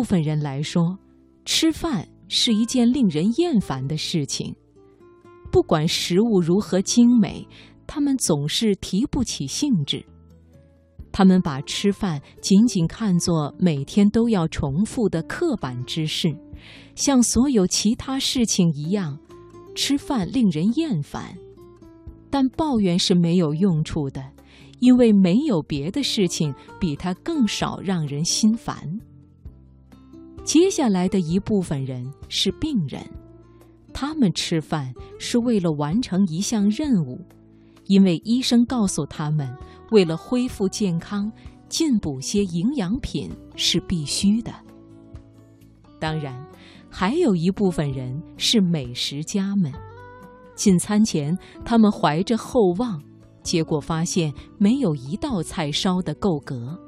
部分人来说，吃饭是一件令人厌烦的事情。不管食物如何精美，他们总是提不起兴致。他们把吃饭仅仅看作每天都要重复的刻板之事，像所有其他事情一样，吃饭令人厌烦。但抱怨是没有用处的，因为没有别的事情比它更少让人心烦。接下来的一部分人是病人。他们吃饭是为了完成一项任务，因为医生告诉他们，为了恢复健康，进补些营养品是必须的。当然，还有一部分人是美食家们。进餐前，他们怀着厚望，结果发现没有一道菜烧得够格。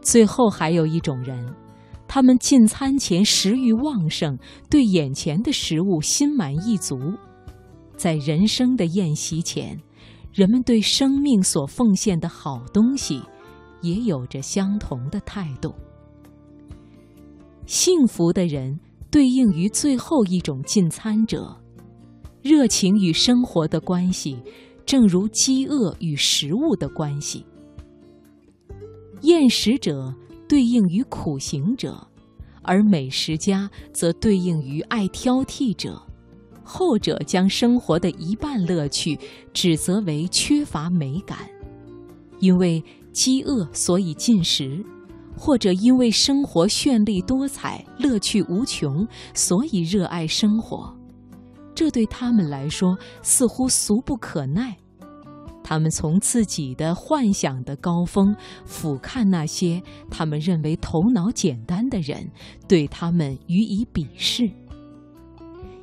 最后还有一种人。他们进餐前食欲旺盛，对眼前的食物心满意足。在人生的宴席前，人们对生命所奉献的好东西，也有着相同的态度。幸福的人对应于最后一种进餐者，热情与生活的关系，正如饥饿与食物的关系。厌食者。对应于苦行者，而美食家则对应于爱挑剔者。后者将生活的一半乐趣指责为缺乏美感，因为饥饿所以进食，或者因为生活绚丽多彩、乐趣无穷，所以热爱生活。这对他们来说似乎俗不可耐。他们从自己的幻想的高峰俯瞰那些他们认为头脑简单的人，对他们予以鄙视。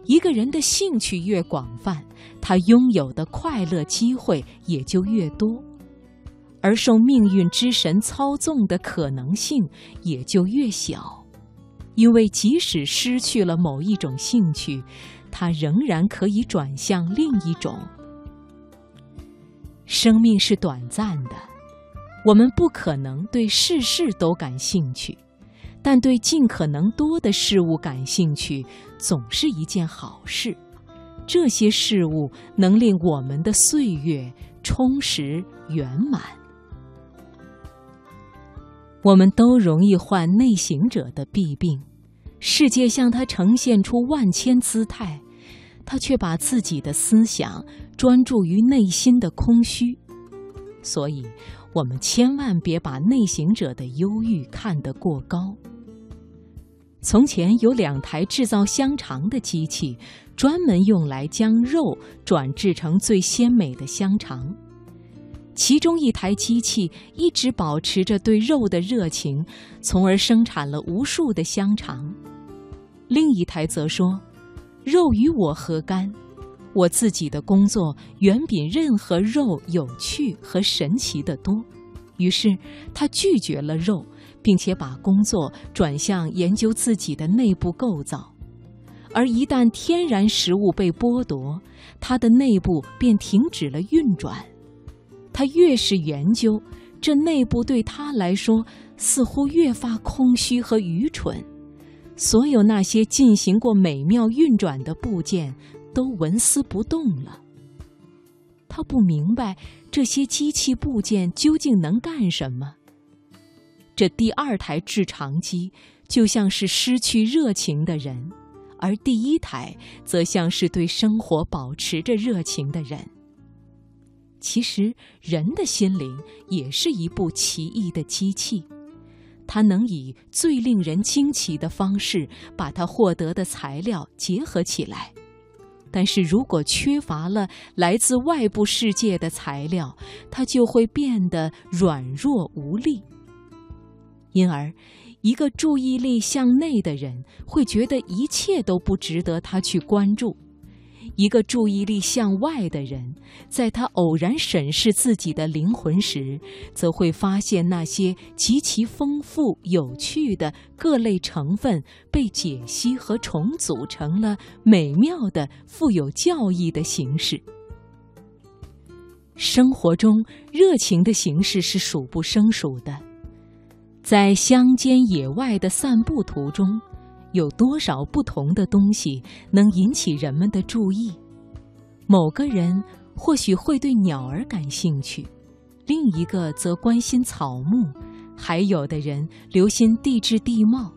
一个人的兴趣越广泛，他拥有的快乐机会也就越多，而受命运之神操纵的可能性也就越小。因为即使失去了某一种兴趣，他仍然可以转向另一种。生命是短暂的，我们不可能对事事都感兴趣，但对尽可能多的事物感兴趣，总是一件好事。这些事物能令我们的岁月充实圆满。我们都容易患内行者的弊病，世界向他呈现出万千姿态。他却把自己的思想专注于内心的空虚，所以，我们千万别把内行者的忧郁看得过高。从前有两台制造香肠的机器，专门用来将肉转制成最鲜美的香肠。其中一台机器一直保持着对肉的热情，从而生产了无数的香肠。另一台则说。肉与我何干？我自己的工作远比任何肉有趣和神奇的多。于是，他拒绝了肉，并且把工作转向研究自己的内部构造。而一旦天然食物被剥夺，它的内部便停止了运转。他越是研究，这内部对他来说似乎越发空虚和愚蠢。所有那些进行过美妙运转的部件都纹丝不动了。他不明白这些机器部件究竟能干什么。这第二台制肠机就像是失去热情的人，而第一台则像是对生活保持着热情的人。其实，人的心灵也是一部奇异的机器。他能以最令人惊奇的方式把他获得的材料结合起来，但是如果缺乏了来自外部世界的材料，他就会变得软弱无力。因而，一个注意力向内的人会觉得一切都不值得他去关注。一个注意力向外的人，在他偶然审视自己的灵魂时，则会发现那些极其丰富、有趣的各类成分被解析和重组成了美妙的、富有教义的形式。生活中热情的形式是数不胜数的。在乡间野外的散步途中，有多少不同的东西能引起人们的注意？某个人或许会对鸟儿感兴趣，另一个则关心草木，还有的人留心地质地貌，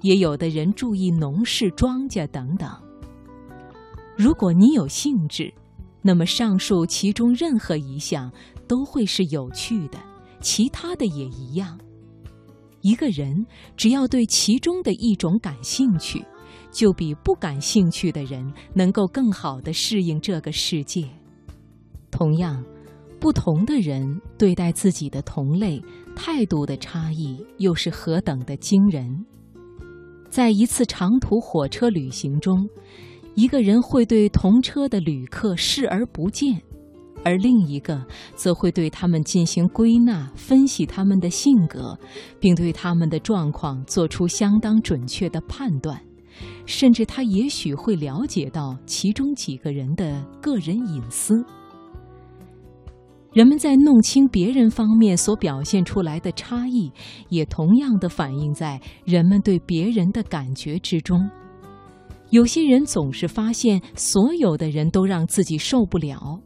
也有的人注意农事庄稼等等。如果你有兴致，那么上述其中任何一项都会是有趣的，其他的也一样。一个人只要对其中的一种感兴趣，就比不感兴趣的人能够更好的适应这个世界。同样，不同的人对待自己的同类态度的差异又是何等的惊人！在一次长途火车旅行中，一个人会对同车的旅客视而不见。而另一个则会对他们进行归纳、分析他们的性格，并对他们的状况做出相当准确的判断，甚至他也许会了解到其中几个人的个人隐私。人们在弄清别人方面所表现出来的差异，也同样的反映在人们对别人的感觉之中。有些人总是发现所有的人都让自己受不了。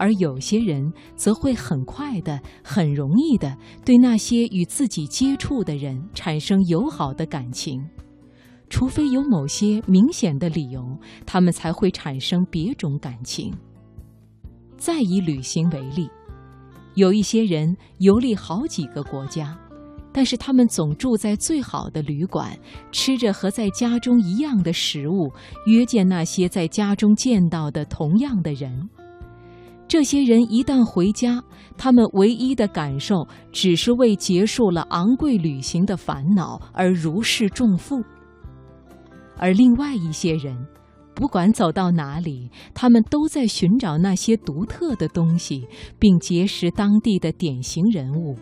而有些人则会很快的、很容易的对那些与自己接触的人产生友好的感情，除非有某些明显的理由，他们才会产生别种感情。再以旅行为例，有一些人游历好几个国家，但是他们总住在最好的旅馆，吃着和在家中一样的食物，约见那些在家中见到的同样的人。这些人一旦回家，他们唯一的感受只是为结束了昂贵旅行的烦恼而如释重负。而另外一些人，不管走到哪里，他们都在寻找那些独特的东西，并结识当地的典型人物，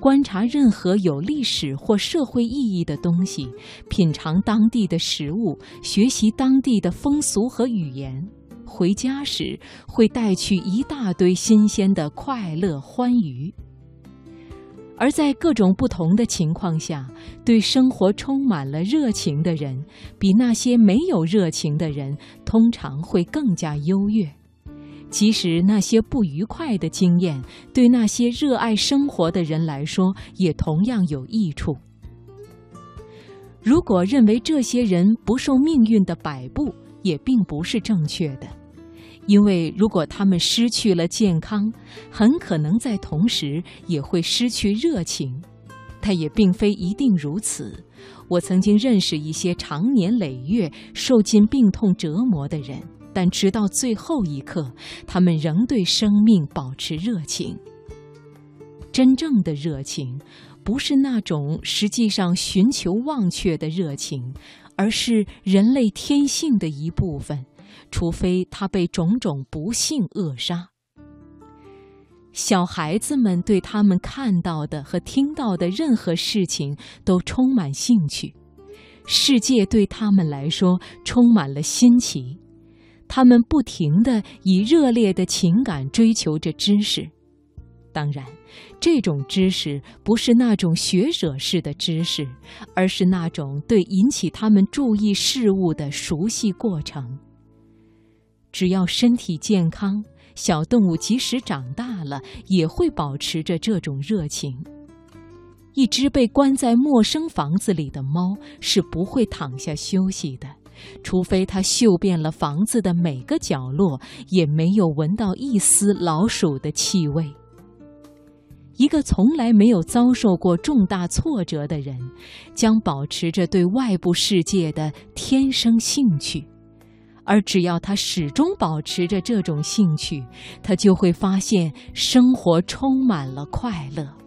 观察任何有历史或社会意义的东西，品尝当地的食物，学习当地的风俗和语言。回家时会带去一大堆新鲜的快乐欢愉，而在各种不同的情况下，对生活充满了热情的人，比那些没有热情的人通常会更加优越。即使那些不愉快的经验，对那些热爱生活的人来说也同样有益处。如果认为这些人不受命运的摆布，也并不是正确的。因为如果他们失去了健康，很可能在同时也会失去热情，但也并非一定如此。我曾经认识一些长年累月受尽病痛折磨的人，但直到最后一刻，他们仍对生命保持热情。真正的热情，不是那种实际上寻求忘却的热情，而是人类天性的一部分。除非他被种种不幸扼杀。小孩子们对他们看到的和听到的任何事情都充满兴趣，世界对他们来说充满了新奇，他们不停地以热烈的情感追求着知识。当然，这种知识不是那种学者式的知识，而是那种对引起他们注意事物的熟悉过程。只要身体健康，小动物即使长大了，也会保持着这种热情。一只被关在陌生房子里的猫是不会躺下休息的，除非它嗅遍了房子的每个角落，也没有闻到一丝老鼠的气味。一个从来没有遭受过重大挫折的人，将保持着对外部世界的天生兴趣。而只要他始终保持着这种兴趣，他就会发现生活充满了快乐。